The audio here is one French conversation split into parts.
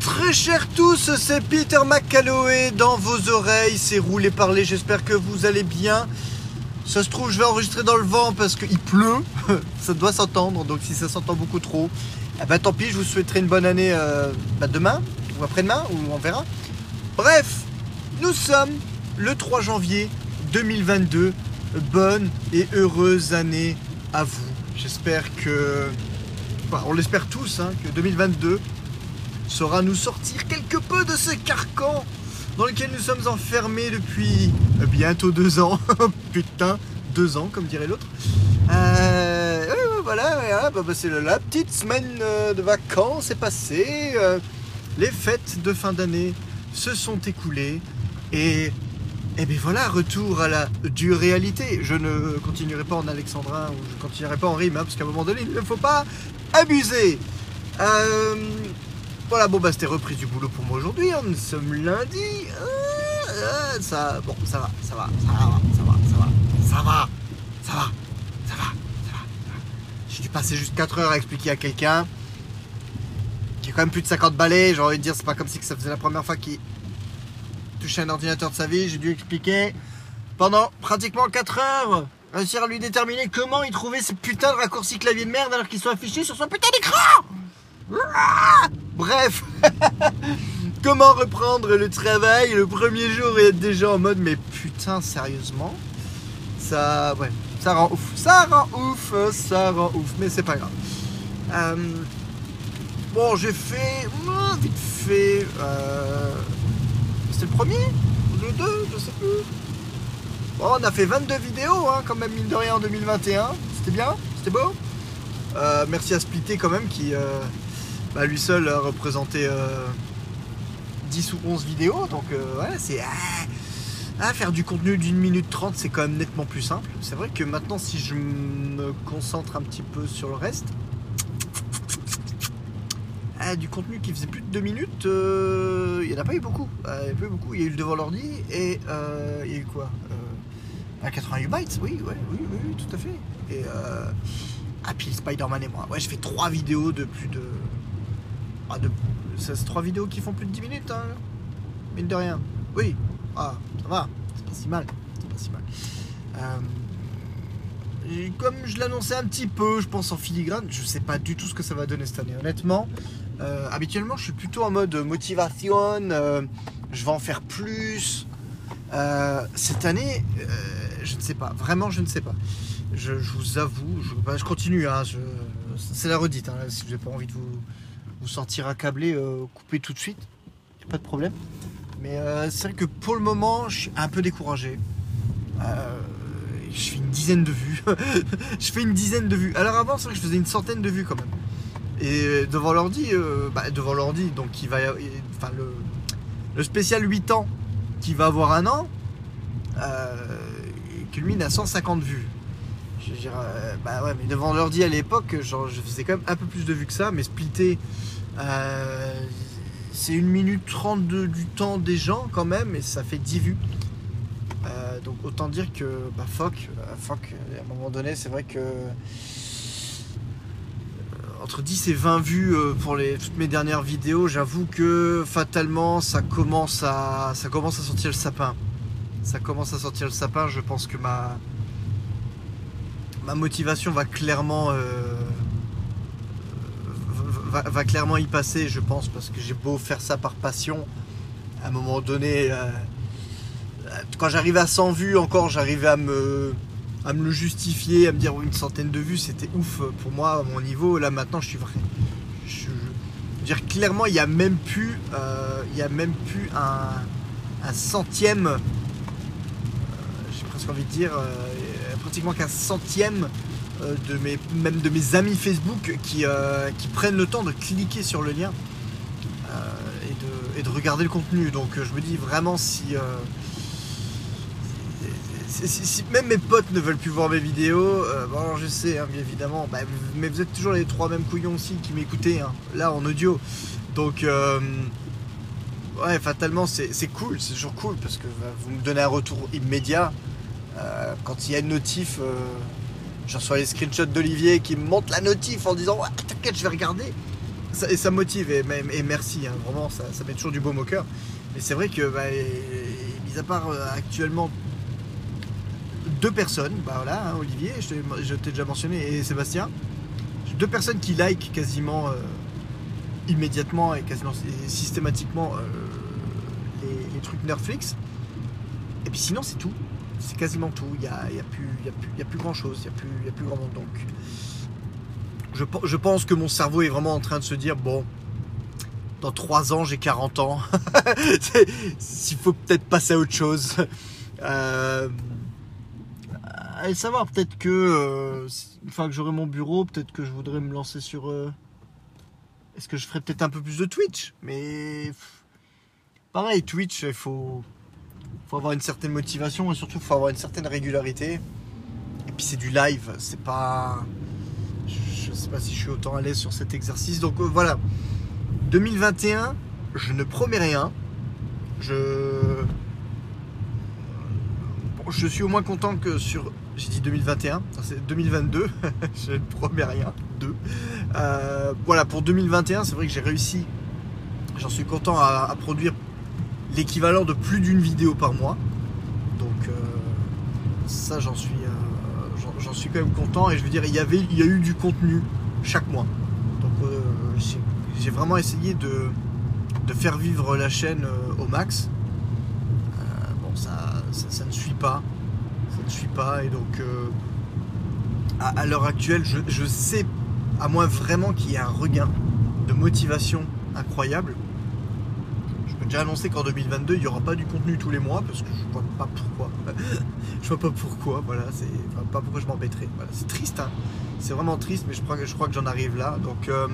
Très chers tous, c'est Peter McCalloway dans vos oreilles, c'est roulé parler, j'espère que vous allez bien. Ça se trouve, je vais enregistrer dans le vent parce qu'il pleut, ça doit s'entendre, donc si ça s'entend beaucoup trop, eh ben, tant pis, je vous souhaiterai une bonne année euh, bah, demain, ou après-demain, ou on verra. Bref, nous sommes le 3 janvier 2022, bonne et heureuse année à vous. J'espère que, on l'espère tous, hein, que 2022 saura nous sortir quelque peu de ce carcan dans lequel nous sommes enfermés depuis bientôt deux ans. Putain, deux ans, comme dirait l'autre. Euh, voilà, ouais, bah, bah, c'est la petite semaine euh, de vacances est passée. euh, les fêtes de fin d'année se sont écoulées. Et, et bien voilà, retour à la dure réalité. Je ne continuerai pas en alexandrin ou je continuerai pas en rime, hein, parce qu'à un moment donné, il ne faut pas abuser. Euh, voilà, bon bah c'était reprise du boulot pour moi aujourd'hui. hein. Nous sommes lundi. Ah, ah, ça, bon, ça va, ça va, ça va, ça va, ça va, ça va, ça va, ça va, ça va. J'ai dû passer juste 4 heures à expliquer à quelqu'un qui a quand même plus de 50 balais. J'ai envie de dire, c'est pas comme si ça faisait la première fois qu'il touchait un ordinateur de sa vie. J'ai dû expliquer pendant pratiquement 4 heures. Réussir à lui déterminer comment il trouvait ce putain de raccourci clavier de merde alors qu'il soit affiché sur son putain d'écran. Bref, comment reprendre le travail le premier jour et être déjà en mode mais putain sérieusement? Ça, ouais, ça rend ouf, ça rend ouf, ça rend ouf, mais c'est pas grave. Euh, bon, j'ai fait euh, vite fait. Euh, C'était le premier? Ou le deux, je sais plus. Bon, on a fait 22 vidéos hein, quand même mine de rien en 2021. C'était bien, c'était beau? Euh, merci à Splitté quand même qui bah, lui seul a représenté euh, 10 ou 11 vidéos. Donc euh, ouais, c'est... ah, ah, faire du contenu d'une minute 30, c'est quand même nettement plus simple. C'est vrai que maintenant, si je me concentre un petit peu sur le reste, ah, du contenu qui faisait plus de 2 minutes, euh, il n'y en a pas eu beaucoup. Euh, il a eu beaucoup. Il y a eu le devant l'ordi et euh, il y a eu quoi euh, à 88 bytes, oui, ouais, oui, oui, tout à fait. Et euh, ah, puis Spider-Man et moi. Ouais, je fais 3 vidéos de plus de. Ah. C'est 3 vidéos qui font plus de 10 minutes, hein. Mine de rien. Oui. Ah, ça va. C'est pas si mal. C'est pas si mal. Euh, comme je l'annonçais un petit peu, je pense en filigrane, je sais pas du tout ce que ça va donner cette année. Honnêtement, euh, habituellement, je suis plutôt en mode motivation. euh, je vais en faire plus. Cette année, je ne sais pas. Vraiment, je ne sais pas. Je, vous avoue, je, bah, continue. hein, c'est la redite. hein, si vous n'avez pas envie de vous, vous sentir accablé, euh, coupez tout de suite. A pas de problème. Mais euh, c'est vrai que pour le moment, je suis un peu découragé. Euh, je fais une dizaine de vues. je fais une dizaine de vues. Alors avant, c'est vrai que je faisais une centaine de vues quand même. Et devant l'ordi, bah, devant l'ordi, donc il va, enfin le, le spécial 8 ans qui va avoir un an, euh, culmine à 150 vues. Je veux dire, euh, bah ouais, mais devant l'ordi à l'époque, genre, je faisais quand même un peu plus de vues que ça, mais splitté, euh, c'est une minute 30 de- du temps des gens quand même, et ça fait 10 vues. Euh, donc autant dire que bah fuck, fuck, à un moment donné, c'est vrai que entre 10 et 20 vues pour les, toutes mes dernières vidéos, j'avoue que fatalement ça commence à ça commence à sortir le sapin. Ça commence à sortir le sapin, je pense que ma ma motivation va clairement euh, va, clairement y passer, je pense, parce que j'ai beau faire ça par passion, à un moment donné, euh, quand j'arrivais à 100 vues, encore, j'arrivais à me, à me le justifier, à me dire une centaine de vues, c'était ouf pour moi, à mon niveau. Là, maintenant, je suis vrai. Je, dire, clairement, il y a même plus, euh, il y a même plus un, centième, j'ai presque envie de dire, qu'un centième euh, de mes, même de mes amis Facebook qui, euh, qui prennent le temps de cliquer sur le lien euh, et, de, et de regarder le contenu. Donc je me dis vraiment si, même mes potes ne veulent plus voir mes vidéos, bon alors je sais hein, bien évidemment, bah, mais vous êtes toujours les trois mêmes couillons aussi qui m'écoutez hein, là en audio. Donc ouais fatalement c'est c'est cool, c'est toujours cool parce que bah, vous me donnez un retour immédiat. Euh, quand il y a une notif, euh, je reçois les screenshots d'Olivier qui me montre la notif en disant ouais, t'inquiète je vais regarder. et ça motive, et, et merci, hein, vraiment, ça, ça, met toujours du baume au cœur. Mais c'est vrai que, bah, mis à part euh, actuellement deux personnes, bah voilà, hein, Olivier, je t'ai déjà mentionné, et Sébastien, deux personnes qui like quasiment immédiatement et quasiment systématiquement les, trucs Netflix. Et puis sinon, c'est tout. C'est quasiment tout. Il n'y a, y a, plus, y a, y a plus grand chose, il n'y a, plus, a plus grand monde. Donc, je, pense que mon cerveau est vraiment en train de se dire bon, dans 3 ans, j'ai 40 ans. S'il faut peut-être passer à autre chose. Euh, allez savoir, peut-être que euh, une fois que j'aurai mon bureau, peut-être que je voudrais me lancer sur. Euh, est-ce que je ferais peut-être un peu plus de Twitch? Mais pareil, Twitch, il faut, faut avoir une certaine motivation et surtout faut avoir une certaine régularité. Et puis c'est du live, c'est pas. Je, sais pas si je suis autant à l'aise sur cet exercice. Donc euh, voilà. 2021, je ne promets rien. Je. je suis au moins content que sur j'ai dit 2021, c'est 2022, je ne promets rien, deux. Euh, voilà, pour 2021, c'est vrai que j'ai réussi, j'en suis content à, produire l'équivalent de plus d'une vidéo par mois. Donc euh, ça, j'en suis, euh, j'en suis quand même content. Et je veux dire, il y, avait, il y a eu du contenu chaque mois. Donc j'ai vraiment essayé de, faire vivre la chaîne au max. bon, ça, ça ne suit pas ne suis pas. Et donc, euh, à, l'heure actuelle, je, sais, à moins vraiment qu'il y ait un regain de motivation incroyable, je déjà annoncer qu'en 2022, il n'y aura pas du contenu tous les mois parce que je vois pas pourquoi. je vois pas pourquoi, voilà, c'est pas pourquoi je m'embêterais. Voilà, c'est triste, hein. c'est vraiment triste, mais je crois, je que j'en arrive là. Donc, euh,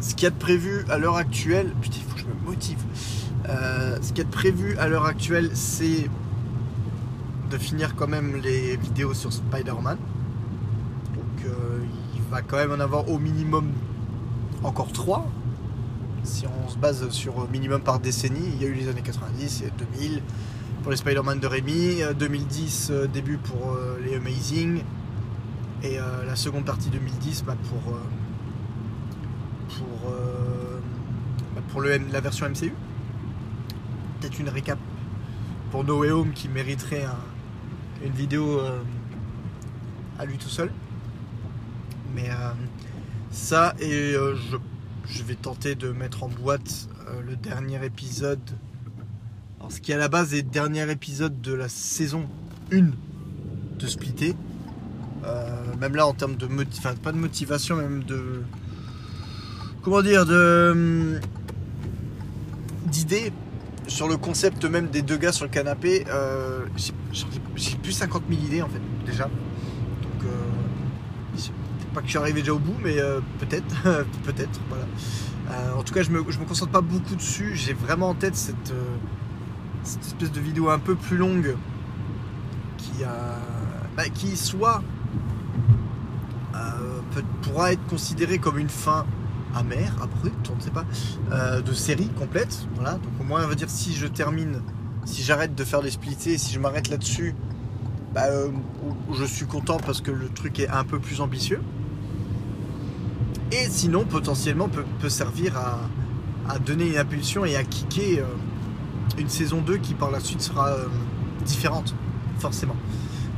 ce qu'il y a de prévu à l'heure actuelle, putain, il faut que je me motive. Euh, ce qu'il y a de prévu à l'heure actuelle, c'est de finir quand même les vidéos sur Spider-Man. Donc euh, il va quand même en avoir au minimum encore 3. Si on se base sur minimum par décennie, il y a eu les années 90 et 2000 pour les Spider-Man de Rémi, 2010 euh, début pour euh, les Amazing et la seconde partie 2010 bah, pour, pour, bah, la version MCU. Peut-être une récap pour No Way Home qui mériterait un, une vidéo euh, à lui tout seul. Mais euh, ça, et euh, je, vais tenter de mettre en boîte le dernier épisode. Alors, ce qui à la base est le dernier épisode de la saison 1 de Splitté. même là, en termes de motivation, pas de motivation, même de. Comment dire De. d'idées sur le concept même des deux gars sur le canapé, euh, j'ai plus 50 000 idées en fait déjà. Euh, pas que je suis arrivé déjà au bout, mais euh, peut-être, peut-être, voilà. en tout cas, je me, concentre pas beaucoup dessus. J'ai vraiment en tête cette, espèce de vidéo un peu plus longue qui, a, bah, qui soit pourra être considérée comme une fin amère, abrupte, on ne sait pas, euh, de série complète. Voilà. Donc au moins, on va dire si je termine, si j'arrête de faire les splittés, si je m'arrête là-dessus, bah, euh, je suis content parce que le truc est un peu plus ambitieux. Et sinon, potentiellement, peut, servir à, donner une impulsion et à kicker euh, une saison 2 qui par la suite sera différente, forcément.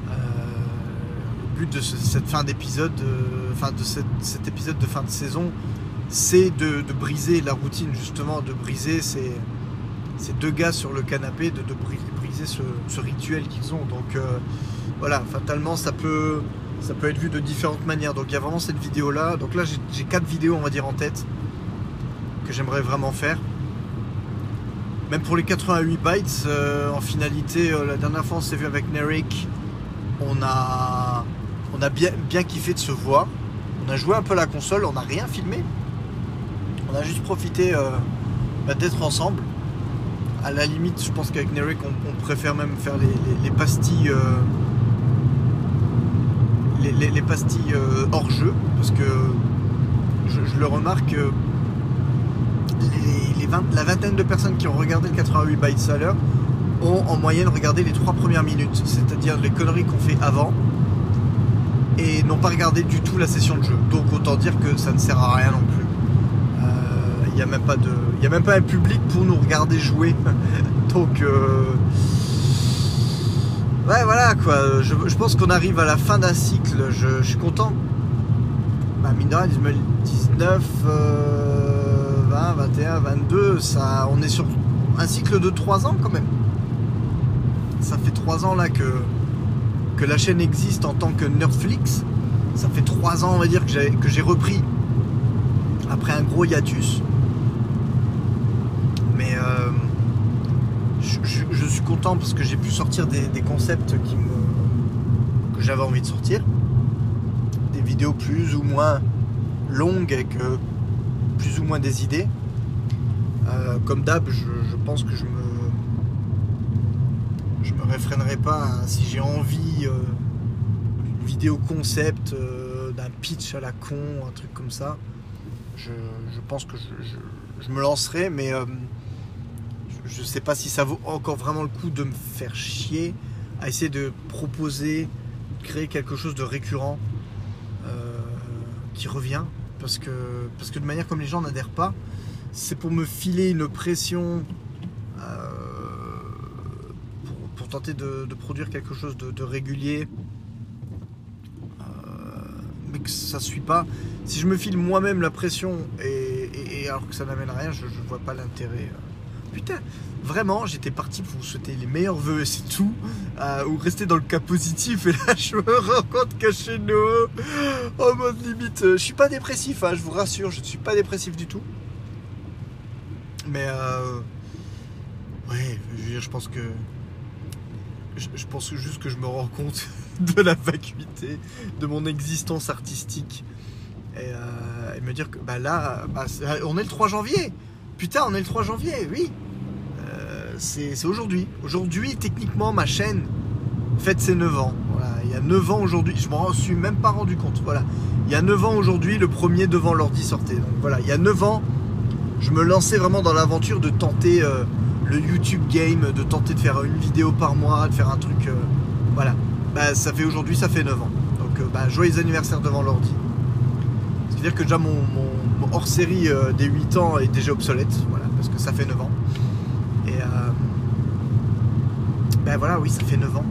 le but de cette fin d'épisode, de cet épisode de fin de saison, c'est de, briser la routine, justement, de briser ces, deux gars sur le canapé, de, briser ce, rituel qu'ils ont. Donc euh, voilà, fatalement, ça peut, ça peut être vu de différentes manières. Donc il y a vraiment cette vidéo-là. Donc là, j'ai quatre vidéos, on va dire, en tête que j'aimerais vraiment faire. Même pour les 88 bytes, euh, en finalité, euh, la dernière fois on s'est vu avec Nerik, on a, on a bien, kiffé de se voir. On a joué un peu la console, on n'a rien filmé, on a juste profité euh, bah, d'être ensemble. À la limite, je pense qu'avec Nerik, on, préfère même faire les, pastilles, les, pastilles euh, euh, hors jeu, parce que je, le remarque. la vingtaine de personnes qui ont regardé le 88 bytes à l'heure ont en moyenne regardé les trois premières minutes, c'est-à-dire les conneries qu'on fait avant, et n'ont pas regardé du tout la session de jeu. Donc autant dire que ça ne sert à rien non plus. n'y a, même pas de, il y a même pas un public pour nous regarder jouer. Donc, euh, ouais, voilà quoi. Je, pense qu'on arrive à la fin d'un cycle. Je, suis content. Bah, mine de 2019, 20, 21, 22, ça, on est sur un cycle de 3 ans quand même. Ça fait 3 ans là que, que la chaîne existe en tant que Netflix. Ça fait 3 ans, on va dire, que j'ai repris après un gros hiatus. Mais euh, je, suis content parce que j'ai pu sortir des, concepts que j'avais envie de sortir. Des vidéos plus ou moins longues avec euh, plus ou moins des idées. Euh, comme d'hab, je, pense que je me je me réfrénerai pas si j'ai envie d'une vidéo concept, d'un pitch à la con, un truc comme ça je, pense que je, me lancerai, mais euh, je ne sais pas si ça vaut encore vraiment le coup de me faire chier à essayer de proposer, créer quelque chose de récurrent euh, qui revient. Parce que, parce que de manière comme les gens n'adhèrent pas, c'est pour me filer une pression euh, pour, tenter de, produire quelque chose de, régulier, mais que ça ne suit pas si je me file moi-même la pression et, alors que ça n'amène rien, je, ne vois pas l'intérêt. Euh. Putain, vraiment, j'étais parti pour vous souhaiter les meilleurs vœux, c'est tout. Euh, ou rester dans le cas positif. Et là, je me rends compte que chez nous, oh mode limite, euh, je suis pas dépressif, hein, je vous rassure, je ne suis pas dépressif du tout. Mais euh, ouais, je, pense que je, pense juste que je me rends compte de la vacuité de mon existence artistique. Euh, et, me dire que bah là, bah, on est le 3 janvier. Putain, on est le 3 janvier, oui. Euh, c'est aujourd'hui. Aujourd'hui, techniquement, ma chaîne fête ses 9 ans. Il y a 9 ans aujourd'hui, je m'en suis même pas rendu compte. Voilà. Il y a 9 ans aujourd'hui, le premier devant l'ordi sortait. Voilà, il y a 9 ans, je me lançais vraiment dans l'aventure de tenter euh, le YouTube game, de tenter de faire une vidéo par mois, de faire un truc. voilà. Bah, ça fait aujourd'hui, ça fait 9 ans. Donc bah, joyeux anniversaire devant l'ordi. C'est-à-dire que déjà mon, hors-série euh, des 8 ans est déjà obsolète, voilà, parce que ça fait 9 ans. Et euh, ben voilà, oui, ça fait 9 ans.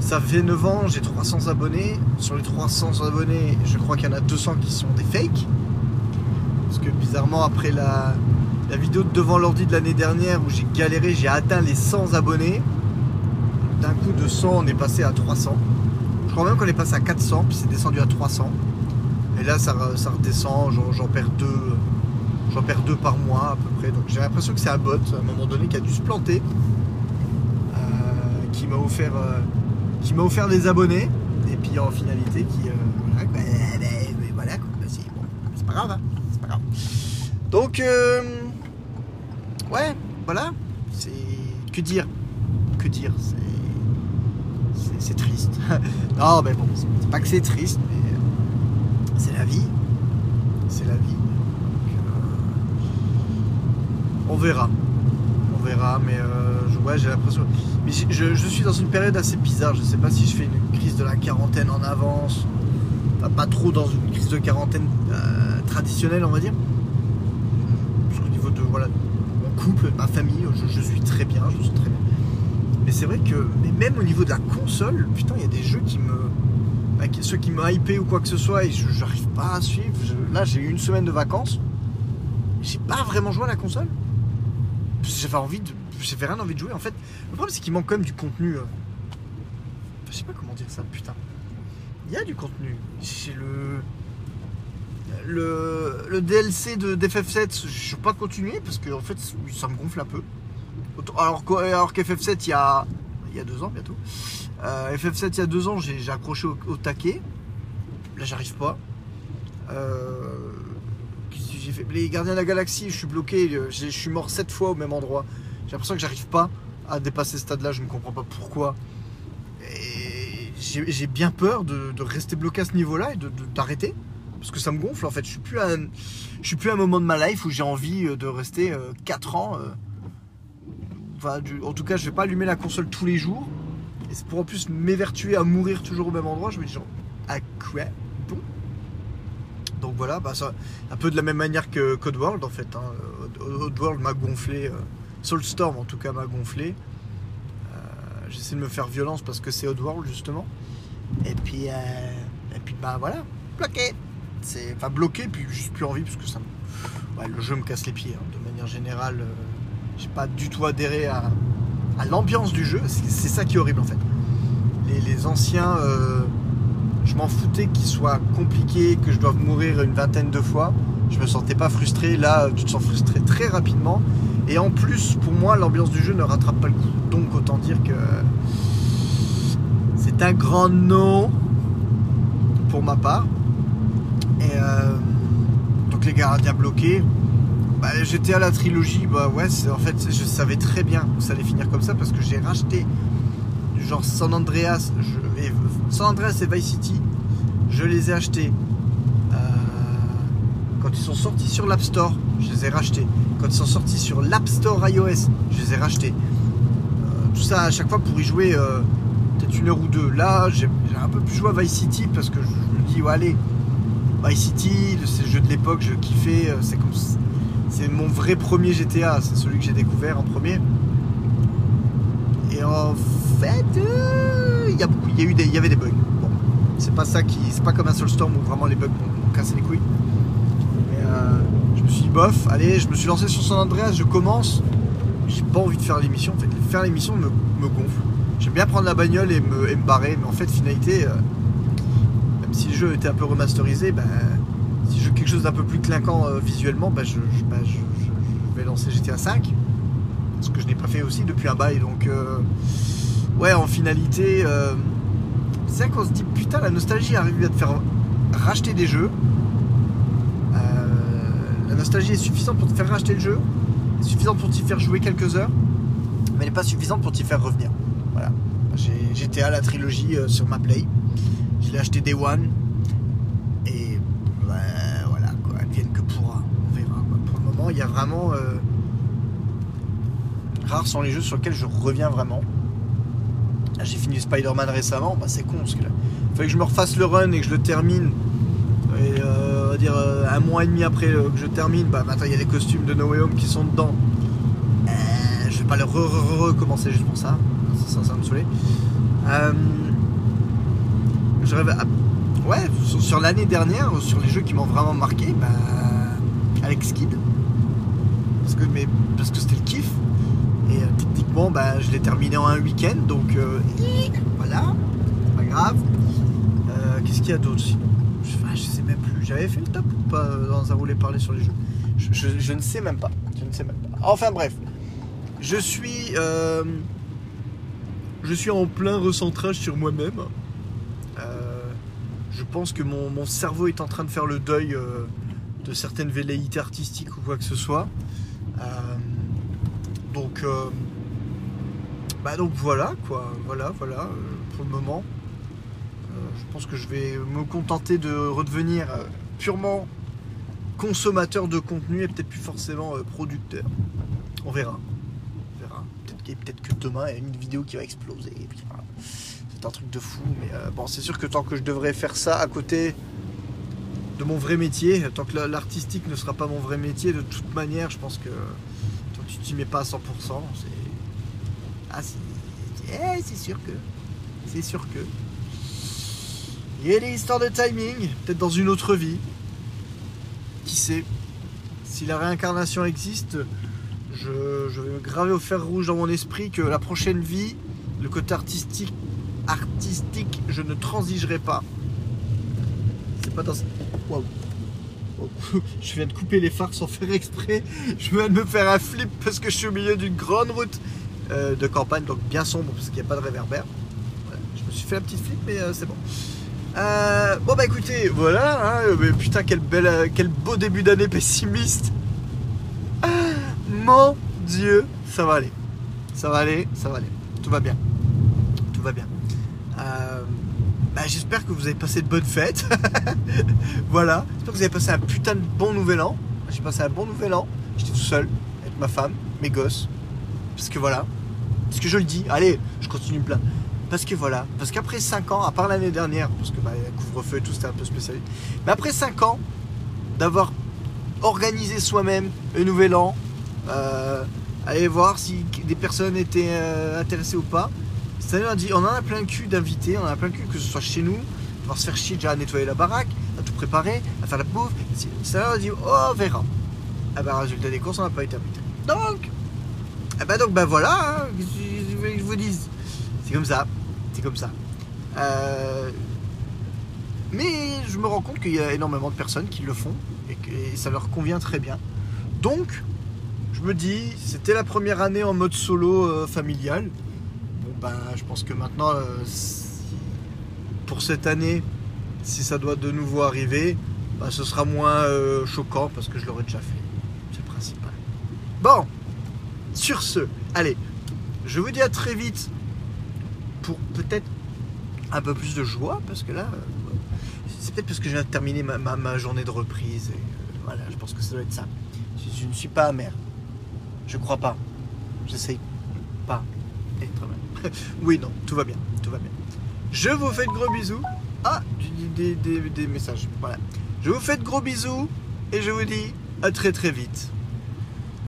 Ça fait 9 ans, j'ai 300 abonnés. Sur les 300 abonnés, je crois qu'il y en a 200 qui sont des fakes. Parce que bizarrement, après la, vidéo de devant l'ordi de l'année dernière où j'ai galéré, j'ai atteint les 100 abonnés. D'un coup de 100, on est passé à 300. Je crois même qu'on est passé à 400, puis c'est descendu à 300. Et là, ça, redescend, j'en perds deux. J'en perds deux par mois à peu près. Donc j'ai l'impression que c'est un bot à un moment donné qui a dû se planter. Euh, qui m'a offert euh, qui m'a offert des abonnés. Et puis en finalité qui. Euh, bah, bah, bah, voilà, c'est pas grave, hein, c'est pas grave. Donc ouais, voilà. C'est. Que dire? Que dire? C'est. Triste. non mais bon, c'est pas que c'est triste, mais c'est la vie. C'est la vie. Euh, on verra. Verra, mais euh, j'ai l'impression. Mais je, suis dans une période assez bizarre. Je ne sais pas si je fais une crise de la quarantaine en avance. pas trop dans une crise de quarantaine euh, traditionnelle, on va dire. Parce qu'au niveau de voilà, mon couple, ma famille, je, suis très bien, je suis très bien. Mais c'est vrai que, mais même au niveau de la console, putain, il y a des jeux qui me ceux qui m'ont hypé ou quoi que ce soit et je n'arrive pas à suivre. là, j'ai eu une semaine de vacances. J'ai pas vraiment joué à la console. J'avais envie de. J'avais rien envie de jouer. En fait, le problème, c'est qu'il manque quand même du contenu. Euh. Je sais pas comment dire ça, putain. Il y a du contenu. J'ai le. Le, le DLC de d'FF7, je vais pas continuer parce que en fait ça me gonfle un peu. Alors, alors qu'FF7 il y a, il y a deux ans bientôt. Euh, FF7 il y a deux ans, j'ai accroché au, taquet. Là, j'arrive pas. Euh, Les Gardiens de la Galaxie, je suis bloqué. Je suis mort sept fois au même endroit. J'ai l'impression que j'arrive pas à dépasser ce stade-là. Je ne comprends pas pourquoi. j'ai bien peur de, rester bloqué à ce niveau-là et d'arrêter. parce que ça me gonfle en fait. Je suis plus à je suis plus à un moment de ma life où j'ai envie euh, de rester 4 ans. Enfin, en tout cas, je vais pas allumer la console tous les jours. Et c'est pour en plus m'évertuer à mourir toujours au même endroit. Je me dis genre, à quoi? bon Donc voilà, bah, un peu de la même manière que Code World en fait. Hein. Odd World m'a gonflé, euh, Soulstorm en tout cas m'a gonflé. Euh, j'essaie de me faire violence parce que c'est Oddworld justement. Et puis, euh, et puis bah voilà, bloqué. C'est enfin bloqué, puis juste plus envie parce que ça, ouais, le jeu me casse les pieds. Hein. De manière générale, j'ai pas du tout adhéré à l'ambiance du jeu. C'est ça qui est horrible en fait. Les, anciens, je m'en foutais qu'ils soient compliqués, que je doive mourir une vingtaine de fois. Je me sentais pas frustré. Là, tu te sens frustré très rapidement. Et en plus, pour moi, l'ambiance du jeu ne rattrape pas le coup. Donc, autant dire que c'est un grand non pour ma part. Et euh, donc, les gardiens bloqués. Bah, J'étais à la trilogie. Bah ouais, en fait, je savais très bien que ça allait finir comme ça parce que j'ai racheté genre San Andreas, je, San Andreas et Vice City. Je les ai achetés euh, quand ils sont sortis sur l'App Store. Je les ai rachetés quand ils sont sortis sur l'App Store iOS, je les ai rachetés. Euh, tout ça à chaque fois pour y jouer euh, peut-être une heure ou deux. Là, j'ai un peu plus joué à Vice City parce que je, me dis, ouais, allez, Vice City, c'est le jeu de l'époque, je kiffais. C'est comme c'est mon vrai premier GTA, c'est celui que j'ai découvert en premier. Et en fait, il y, a beaucoup, y, eu des, y avait des bugs. Bon, c'est pas ça qui, c'est pas comme un Soulstorm où vraiment les bugs ont cassé les couilles me suis dit, bof, allez, je me suis lancé sur San Andreas, je commence. J'ai pas envie de faire l'émission. En fait, faire l'émission me, gonfle. J'aime bien prendre la bagnole et me, barrer, mais en fait, finalité, euh, même si le jeu était un peu remasterisé, ben, si je veux quelque chose d'un peu plus clinquant euh, visuellement, ben, ben, je, vais lancer GTA 5. Ce que je n'ai pas fait aussi depuis un bail. Donc, euh, ouais, en finalité, c'est vrai qu'on se dit, putain, la nostalgie arrive à te faire racheter des jeux la nostalgie est suffisante pour te faire racheter le jeu, est suffisante pour t'y faire jouer quelques heures, mais elle n'est pas suffisante pour t'y faire revenir. Voilà. J'étais à la trilogie euh, sur ma Play. Je l'ai acheté Day One. Et voilà, quoi. Elle vienne que pourra. On verra. Pour le moment, il y a vraiment. Euh, rares sont les jeux sur lesquels je reviens vraiment. J'ai fini Spider-Man récemment, bah, c'est con parce que là, fallait que je me refasse le run et que je le termine et euh, on va dire euh, un mois et demi après euh, que je termine, bah maintenant il y a les costumes de No Way Home qui sont dedans. je vais pas le recommencer juste pour ça. Ça, me rêve. Ouais, sur, l'année dernière, sur les jeux qui m'ont vraiment marqué, bah, Alex Kidd. Mais, parce que c'était le kiff. Techniquement, bah, je l'ai terminé en un week-end, donc voilà, c'est pas grave. Qu'est-ce qu'il y a d'autre sinon? Je, sais même plus. J'avais fait le top ou pas euh, dans un volet parler sur les jeux? Je, ne sais même pas. Je ne sais même pas. Enfin bref. Je suis. Euh, je suis en plein recentrage sur moi-même. Euh, je pense que mon, cerveau est en train de faire le deuil de certaines velléités artistiques ou quoi que ce soit. donc. Bah donc voilà quoi. Voilà, voilà. pour le moment je pense que je vais me contenter de redevenir euh, purement consommateur de contenu et peut-être plus forcément euh, producteur. On verra. On verra. Peut-être que demain, il y a une vidéo qui va exploser. C'est un truc de fou. Mais euh, bon, c'est sûr que tant que je devrais faire ça à côté de mon vrai métier, tant que l'artistique ne sera pas mon vrai métier, de toute manière, je pense que tant que tu t'y mets pas à 100%, c'est. Ah, eh, c'est sûr que. C'est sûr que. Il y a des histoires de timing, peut-être dans une autre vie. Qui sait? Si la réincarnation existe, je, vais me graver au fer rouge dans mon esprit que la prochaine vie, le côté artistique, artistique, je ne transigerai pas. C'est pas dans. Waouh! Je viens de couper les phares sans faire exprès. Je viens de me faire un flip parce que je suis au milieu d'une grande route euh, de campagne, donc bien sombre parce qu'il n'y a pas de réverbère. Je me suis fait un petit flip, mais euh, c'est bon. Euh, bon bah écoutez, voilà, hein, mais putain quel, bel, euh, quel beau début d'année pessimiste. Ah, mon Dieu, ça va aller. Ça va aller, ça va aller. Tout va bien. Tout va bien. Euh, bah, j'espère que vous avez passé de bonnes fêtes. voilà. J'espère que vous avez passé un putain de bon nouvel an. J'ai passé un bon nouvel an. J'étais tout seul avec ma femme, mes gosses. Parce que voilà. Parce que je le dis. Allez, je continue me plaindre. Parce que voilà, parce qu'après 5 ans, à part l'année dernière, parce que bah, couvre-feu et tout, c'était un peu spécial. Mais après 5 ans, d'avoir organisé soi-même le nouvel an. Euh, aller voir si des personnes étaient euh, intéressées ou pas. Cette année, on a dit on en a plein le cul d'invités, on en a plein le cul que ce soit chez nous, va se faire chier déjà à nettoyer la baraque, à tout préparer, à faire la bouffe. Cette année, on a dit oh, on verra. Ah bah, résultat des courses, on n'a pas été invité. Donc, ah bah donc, bah voilà, hein, je, vous dis, c'est comme ça, c'est comme ça. Euh, mais je me rends compte qu'il y a énormément de personnes qui le font et que ça leur convient très bien. Donc, je me dis, c'était la première année en mode solo euh, familial. Bon, ben, je pense que maintenant, euh, pour cette année, si ça doit de nouveau arriver, ben, ce sera moins choquant parce que je l'aurais déjà fait. C'est le principal. Bon, sur ce, allez, je vous dis à très vite pour peut-être un peu plus de joie parce que là, c'est peut-être parce que je viens de terminer ma, ma- ma journée de reprise. Et, euh, voilà, je pense que ça doit être ça. Je, ne suis pas amer. Je crois pas. J'essaye pas d'être amer. oui, non, tout va bien, tout va bien. Je vous fais de gros bisous. Ah, des- des messages. Voilà. Je vous fais de gros bisous et je vous dis à très très vite.